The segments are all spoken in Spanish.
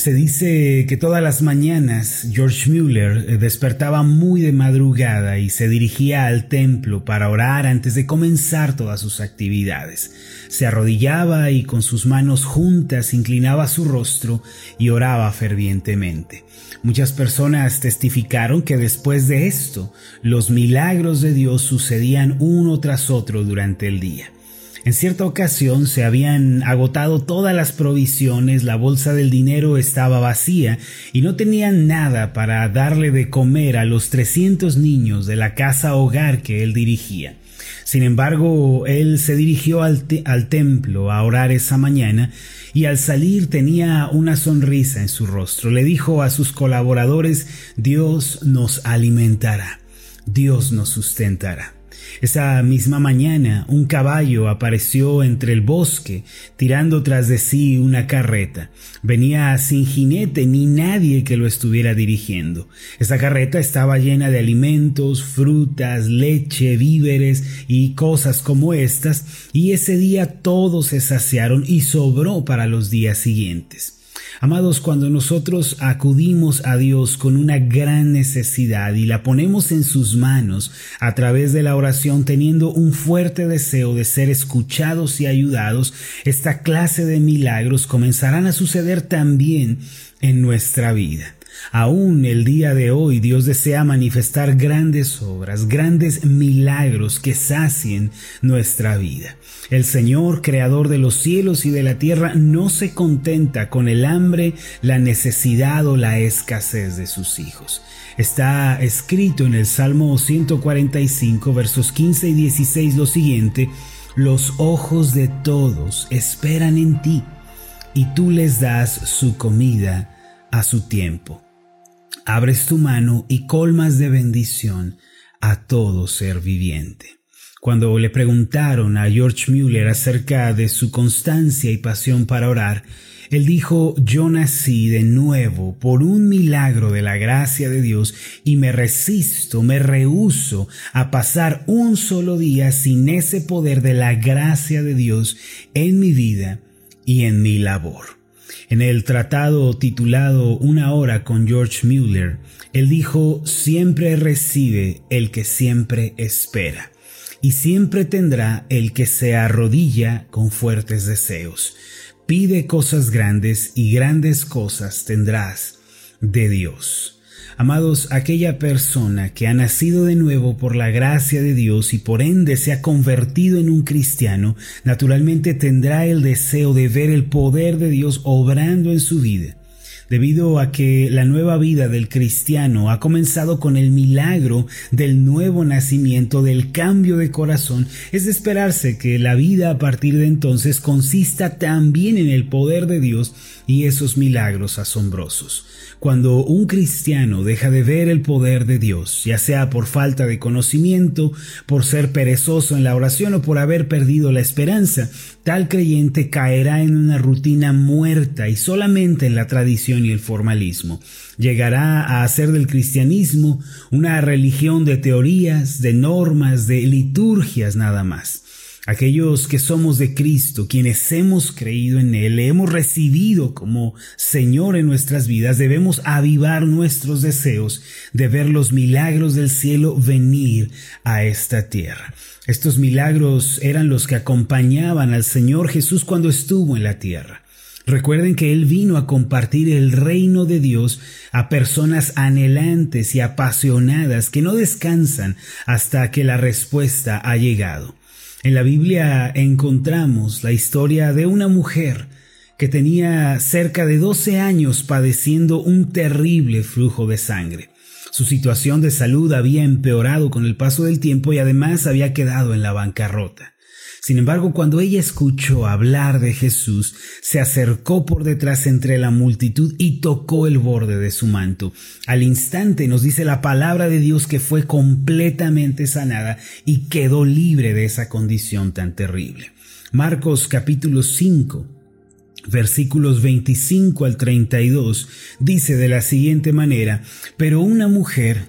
Se dice que todas las mañanas George Mueller eh, despertaba muy de madrugada y se dirigía al templo para orar antes de comenzar todas sus actividades. Se arrodillaba y con sus manos juntas inclinaba su rostro y oraba fervientemente. Muchas personas testificaron que después de esto, los milagros de Dios sucedían uno tras otro durante el día. En cierta ocasión se habían agotado todas las provisiones, la bolsa del dinero estaba vacía y no tenían nada para darle de comer a los 300 niños de la casa hogar que él dirigía. Sin embargo, él se dirigió al, al, templo a orar esa mañana y al salir tenía una sonrisa en su rostro. Le dijo a sus colaboradores, Dios nos alimentará, Dios nos sustentará. Esa misma mañana un caballo apareció entre el bosque, tirando tras de sí una carreta. Venía sin jinete ni nadie que lo estuviera dirigiendo. Esa carreta estaba llena de alimentos, frutas, leche, víveres y cosas como estas, y ese día todos se saciaron y sobró para los días siguientes. Amados, cuando nosotros acudimos a Dios con una gran necesidad y la ponemos en sus manos a través de la oración teniendo un fuerte deseo de ser escuchados y ayudados, esta clase de milagros comenzarán a suceder también en nuestra vida. Aún el día de hoy Dios desea manifestar grandes obras, grandes milagros que sacien nuestra vida. El Señor, creador de los cielos y de la tierra, no se contenta con el hambre, la necesidad o la escasez de sus hijos. Está escrito en el Salmo 145, versos 15 y 16 lo siguiente, los ojos de todos esperan en ti, y tú les das su comida a su tiempo. Abres tu mano y colmas de bendición a todo ser viviente. Cuando le preguntaron a George Mueller acerca de su constancia y pasión para orar, él dijo, yo nací de nuevo por un milagro de la gracia de Dios y me resisto, me rehuso a pasar un solo día sin ese poder de la gracia de Dios en mi vida y en mi labor. En el tratado titulado Una hora con George Mueller, él dijo, siempre recibe el que siempre espera, y siempre tendrá el que se arrodilla con fuertes deseos. Pide cosas grandes y grandes cosas tendrás de Dios. Amados, aquella persona que ha nacido de nuevo por la gracia de Dios y por ende se ha convertido en un cristiano, naturalmente tendrá el deseo de ver el poder de Dios obrando en su vida debido a que la nueva vida del cristiano ha comenzado con el milagro del nuevo nacimiento, del cambio de corazón, es de esperarse que la vida a partir de entonces consista también en el poder de Dios y esos milagros asombrosos. Cuando un cristiano deja de ver el poder de Dios, ya sea por falta de conocimiento, por ser perezoso en la oración o por haber perdido la esperanza, tal creyente caerá en una rutina muerta y solamente en la tradición y el formalismo. Llegará a hacer del cristianismo una religión de teorías, de normas, de liturgias nada más. Aquellos que somos de Cristo, quienes hemos creído en Él, le hemos recibido como Señor en nuestras vidas, debemos avivar nuestros deseos de ver los milagros del cielo venir a esta tierra. Estos milagros eran los que acompañaban al Señor Jesús cuando estuvo en la tierra. Recuerden que Él vino a compartir el reino de Dios a personas anhelantes y apasionadas que no descansan hasta que la respuesta ha llegado. En la Biblia encontramos la historia de una mujer que tenía cerca de 12 años padeciendo un terrible flujo de sangre. Su situación de salud había empeorado con el paso del tiempo y además había quedado en la bancarrota. Sin embargo, cuando ella escuchó hablar de Jesús, se acercó por detrás entre la multitud y tocó el borde de su manto. Al instante nos dice la palabra de Dios que fue completamente sanada y quedó libre de esa condición tan terrible. Marcos capítulo 5 versículos 25 al 32 dice de la siguiente manera, pero una mujer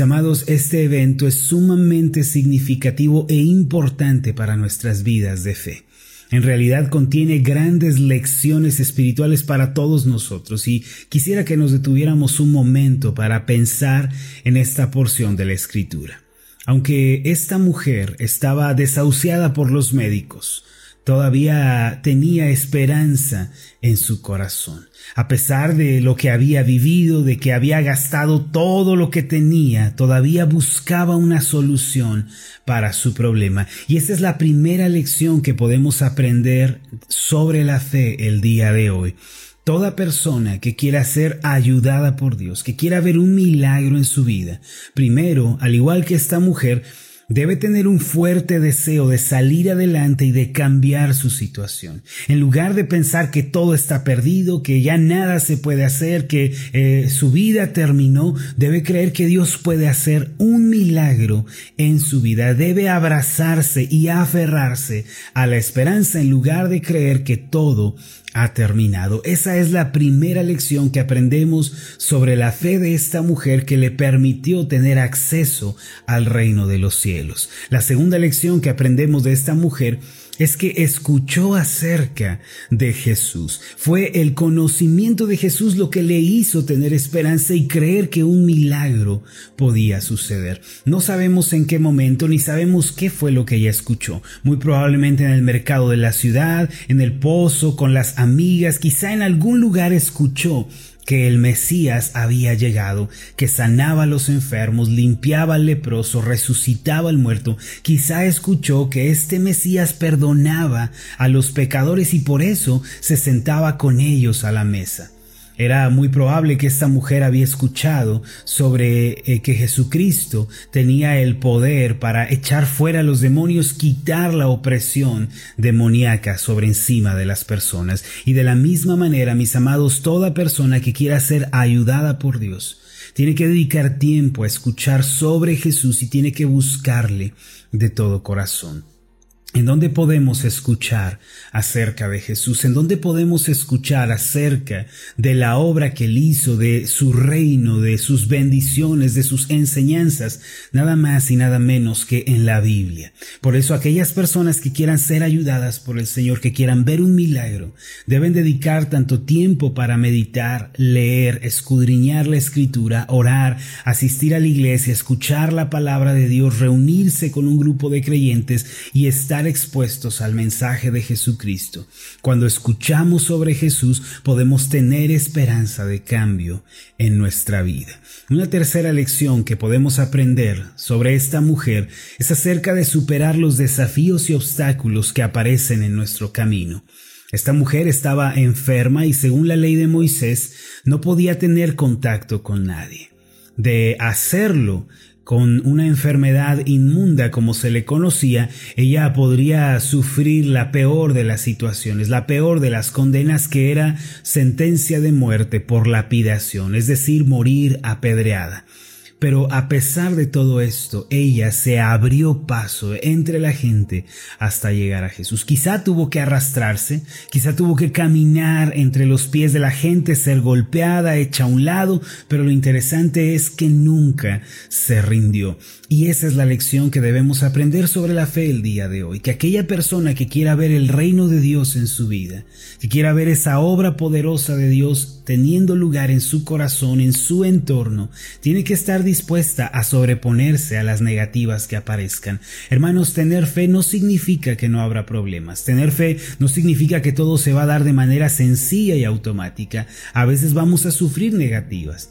Amados, este evento es sumamente significativo e importante para nuestras vidas de fe. En realidad contiene grandes lecciones espirituales para todos nosotros y quisiera que nos detuviéramos un momento para pensar en esta porción de la escritura. Aunque esta mujer estaba desahuciada por los médicos, todavía tenía esperanza en su corazón. A pesar de lo que había vivido, de que había gastado todo lo que tenía, todavía buscaba una solución para su problema. Y esta es la primera lección que podemos aprender sobre la fe el día de hoy. Toda persona que quiera ser ayudada por Dios, que quiera ver un milagro en su vida, primero, al igual que esta mujer, debe tener un fuerte deseo de salir adelante y de cambiar su situación. En lugar de pensar que todo está perdido, que ya nada se puede hacer, que eh, su vida terminó, debe creer que Dios puede hacer un milagro en su vida. Debe abrazarse y aferrarse a la esperanza en lugar de creer que todo ha terminado. Esa es la primera lección que aprendemos sobre la fe de esta mujer que le permitió tener acceso al reino de los cielos. La segunda lección que aprendemos de esta mujer es que escuchó acerca de Jesús. Fue el conocimiento de Jesús lo que le hizo tener esperanza y creer que un milagro podía suceder. No sabemos en qué momento ni sabemos qué fue lo que ella escuchó. Muy probablemente en el mercado de la ciudad, en el pozo, con las amigas, quizá en algún lugar escuchó que el Mesías había llegado, que sanaba a los enfermos, limpiaba al leproso, resucitaba al muerto. Quizá escuchó que este Mesías perdonaba a los pecadores y por eso se sentaba con ellos a la mesa. Era muy probable que esta mujer había escuchado sobre eh, que Jesucristo tenía el poder para echar fuera a los demonios, quitar la opresión demoníaca sobre encima de las personas. Y de la misma manera, mis amados, toda persona que quiera ser ayudada por Dios, tiene que dedicar tiempo a escuchar sobre Jesús y tiene que buscarle de todo corazón. ¿En dónde podemos escuchar acerca de Jesús? ¿En dónde podemos escuchar acerca de la obra que él hizo, de su reino, de sus bendiciones, de sus enseñanzas? Nada más y nada menos que en la Biblia. Por eso aquellas personas que quieran ser ayudadas por el Señor, que quieran ver un milagro, deben dedicar tanto tiempo para meditar, leer, escudriñar la escritura, orar, asistir a la iglesia, escuchar la palabra de Dios, reunirse con un grupo de creyentes y expuestos al mensaje de Jesucristo. Cuando escuchamos sobre Jesús podemos tener esperanza de cambio en nuestra vida. Una tercera lección que podemos aprender sobre esta mujer es acerca de superar los desafíos y obstáculos que aparecen en nuestro camino. Esta mujer estaba enferma y según la ley de Moisés no podía tener contacto con nadie. De hacerlo, con una enfermedad inmunda como se le conocía, ella podría sufrir la peor de las situaciones, la peor de las condenas que era sentencia de muerte por lapidación, es decir, morir apedreada. Pero a pesar de todo esto, ella se abrió paso entre la gente hasta llegar a Jesús. Quizá tuvo que arrastrarse, quizá tuvo que caminar entre los pies de la gente, ser golpeada, hecha a un lado, pero lo interesante es que nunca se rindió. Y esa es la lección que debemos aprender sobre la fe el día de hoy, que aquella persona que quiera ver el reino de Dios en su vida, que quiera ver esa obra poderosa de Dios teniendo lugar en su corazón, en su entorno, tiene que estar dispuesta a sobreponerse a las negativas que aparezcan. Hermanos, tener fe no significa que no habrá problemas. Tener fe no significa que todo se va a dar de manera sencilla y automática. A veces vamos a sufrir negativas.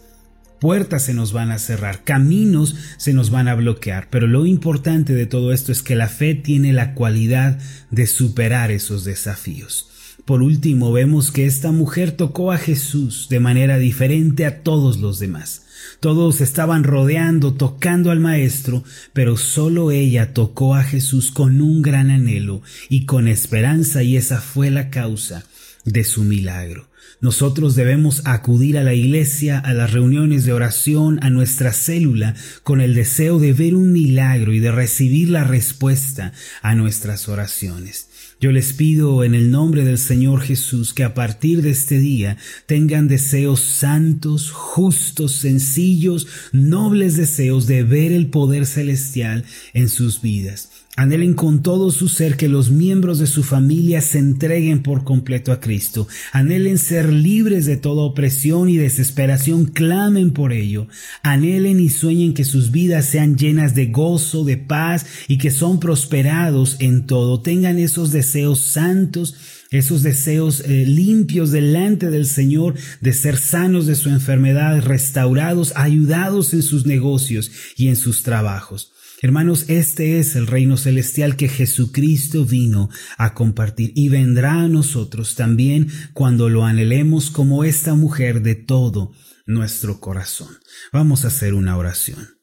Puertas se nos van a cerrar, caminos se nos van a bloquear, pero lo importante de todo esto es que la fe tiene la cualidad de superar esos desafíos. Por último, vemos que esta mujer tocó a Jesús de manera diferente a todos los demás. Todos estaban rodeando, tocando al Maestro, pero solo ella tocó a Jesús con un gran anhelo y con esperanza y esa fue la causa de su milagro. Nosotros debemos acudir a la iglesia, a las reuniones de oración, a nuestra célula, con el deseo de ver un milagro y de recibir la respuesta a nuestras oraciones. Yo les pido en el nombre del Señor Jesús que a partir de este día tengan deseos santos, justos, sencillos, nobles deseos de ver el poder celestial en sus vidas. Anhelen con todo su ser que los miembros de su familia se entreguen por completo a Cristo. Anhelen ser libres de toda opresión y desesperación. Clamen por ello. Anhelen y sueñen que sus vidas sean llenas de gozo, de paz y que son prosperados en todo. Tengan esos deseos santos esos deseos eh, limpios delante del Señor de ser sanos de su enfermedad, restaurados, ayudados en sus negocios y en sus trabajos. Hermanos, este es el reino celestial que Jesucristo vino a compartir y vendrá a nosotros también cuando lo anhelemos como esta mujer de todo nuestro corazón. Vamos a hacer una oración.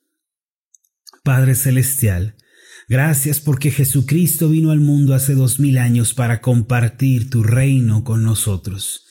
Padre Celestial, gracias porque Jesucristo vino al mundo hace dos mil años para compartir tu reino con nosotros.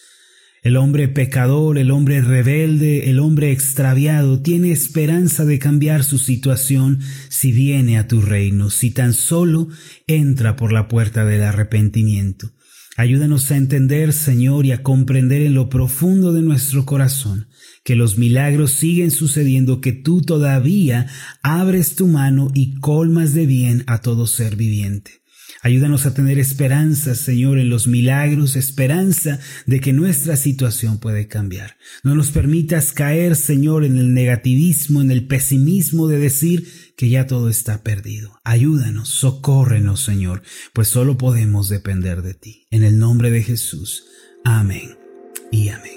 El hombre pecador, el hombre rebelde, el hombre extraviado tiene esperanza de cambiar su situación si viene a tu reino, si tan solo entra por la puerta del arrepentimiento. Ayúdanos a entender, Señor, y a comprender en lo profundo de nuestro corazón que los milagros siguen sucediendo, que tú todavía abres tu mano y colmas de bien a todo ser viviente. Ayúdanos a tener esperanza, Señor, en los milagros, esperanza de que nuestra situación puede cambiar. No nos permitas caer, Señor, en el negativismo, en el pesimismo de decir que ya todo está perdido. Ayúdanos, socórrenos, Señor, pues solo podemos depender de ti. En el nombre de Jesús. Amén y amén.